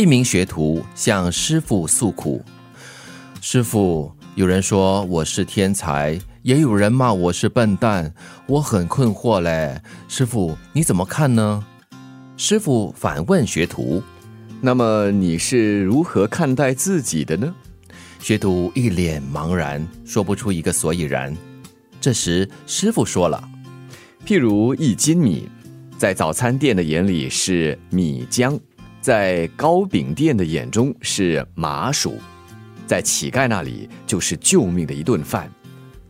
一名学徒向师傅诉苦：“师傅，有人说我是天才，也有人骂我是笨蛋，我很困惑嘞。师傅，你怎么看呢？”师傅反问学徒：“那么你是如何看待自己的呢？”学徒一脸茫然，说不出一个所以然。这时，师傅说了：“譬如一斤米，在早餐店的眼里是米浆，在糕饼店的眼中是麻薯，在乞丐那里就是救命的一顿饭。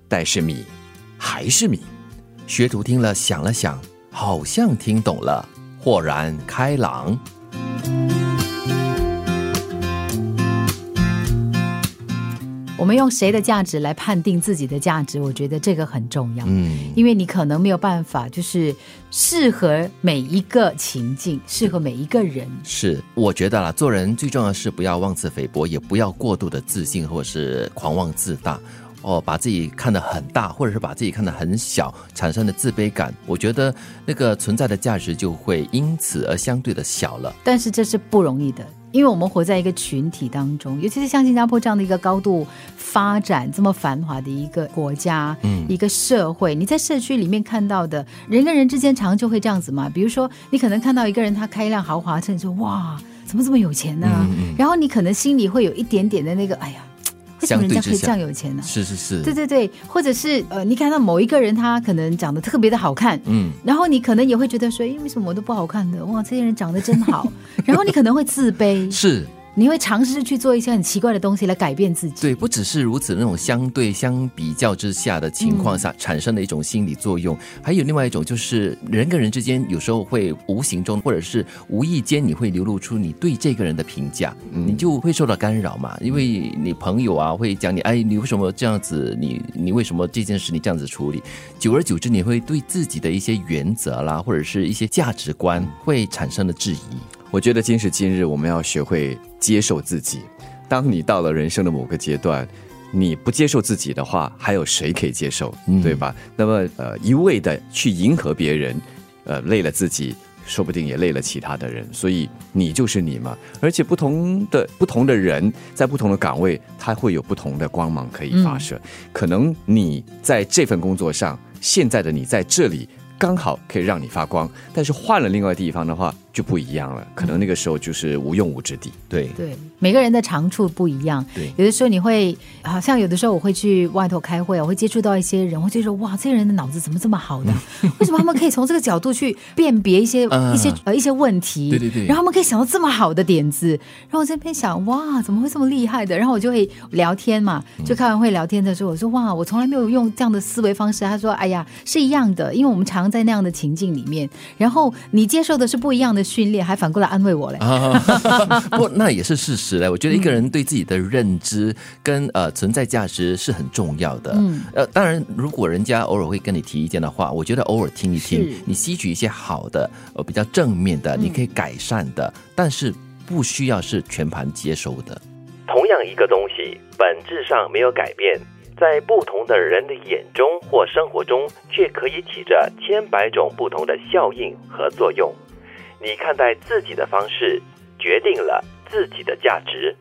但是米还是米。”学徒听了，想了想，好像听懂了，豁然开朗。我们用谁的价值来判定自己的价值？我觉得这个很重要。嗯，因为你可能没有办法，就是适合每一个情境，适合每一个人。是，我觉得啦，做人最重要的是不要妄自菲薄，也不要过度的自信或者是狂妄自大。哦，把自己看得很大，或者是把自己看得很小，产生的自卑感，我觉得那个存在的价值就会因此而相对的小了。但是这是不容易的，因为我们活在一个群体当中，尤其是像新加坡这样的一个高度发展、这么繁华的一个国家，嗯，一个社会，你在社区里面看到的人跟人之间，常就会这样子嘛。比如说，你可能看到一个人他开一辆豪华车，你说哇，怎么这么有钱呢？然后你可能心里会有一点点的那个，哎呀。为什么人家可以这样有钱呢？是是是，对对对，或者是呃，你看到某一个人，他可能长得特别的好看，嗯，然后你可能也会觉得说，哎，为什么我都不好看的？哇，这些人长得真好，然后你可能会自卑，是。你会尝试去做一些很奇怪的东西来改变自己。对，不只是如此，那种相对相比较之下的情况下产生的一种心理作用，还有另外一种就是人跟人之间有时候会无形中或者是无意间，你会流露出你对这个人的评价，你就会受到干扰嘛。因为你朋友啊会讲你，哎，你为什么这样子？你你为什么这件事你这样子处理？久而久之，你会对自己的一些原则啦，或者是一些价值观会产生了质疑。我觉得今时今日，我们要学会接受自己。当你到了人生的某个阶段，你不接受自己的话，还有谁可以接受？对吧？那么，呃，一味的去迎合别人，呃，累了自己，说不定也累了其他的人。所以，你就是你嘛。而且，不同的不同的人，在不同的岗位，他会有不同的光芒可以发射。可能你在这份工作上，现在的你在这里。刚好可以让你发光，但是换了另外地方的话就不一样了，可能那个时候就是无用武之地。对对，每个人的长处不一样。对，有的时候你会，好像有的时候我会去外头开会，我会接触到一些人，我就说哇，这些人的脑子怎么这么好呢？为什么他们可以从这个角度去辨别一些 一些呃一些问题？对对对，然后他们可以想到这么好的点子，然后我这边想哇，怎么会这么厉害的？然后我就会聊天嘛，就开完会聊天的时候，我说哇，我从来没有用这样的思维方式。他说哎呀，是一样的，因为我们常。在那样的情境里面，然后你接受的是不一样的训练，还反过来安慰我嘞。不，那也是事实嘞。我觉得一个人对自己的认知跟呃存在价值是很重要的。嗯，呃，当然，如果人家偶尔会跟你提意见的话，我觉得偶尔听一听，你吸取一些好的，呃，比较正面的，你可以改善的，但是不需要是全盘接收的。同样一个东西，本质上没有改变。在不同的人的眼中或生活中，却可以起着千百种不同的效应和作用。你看待自己的方式，决定了自己的价值。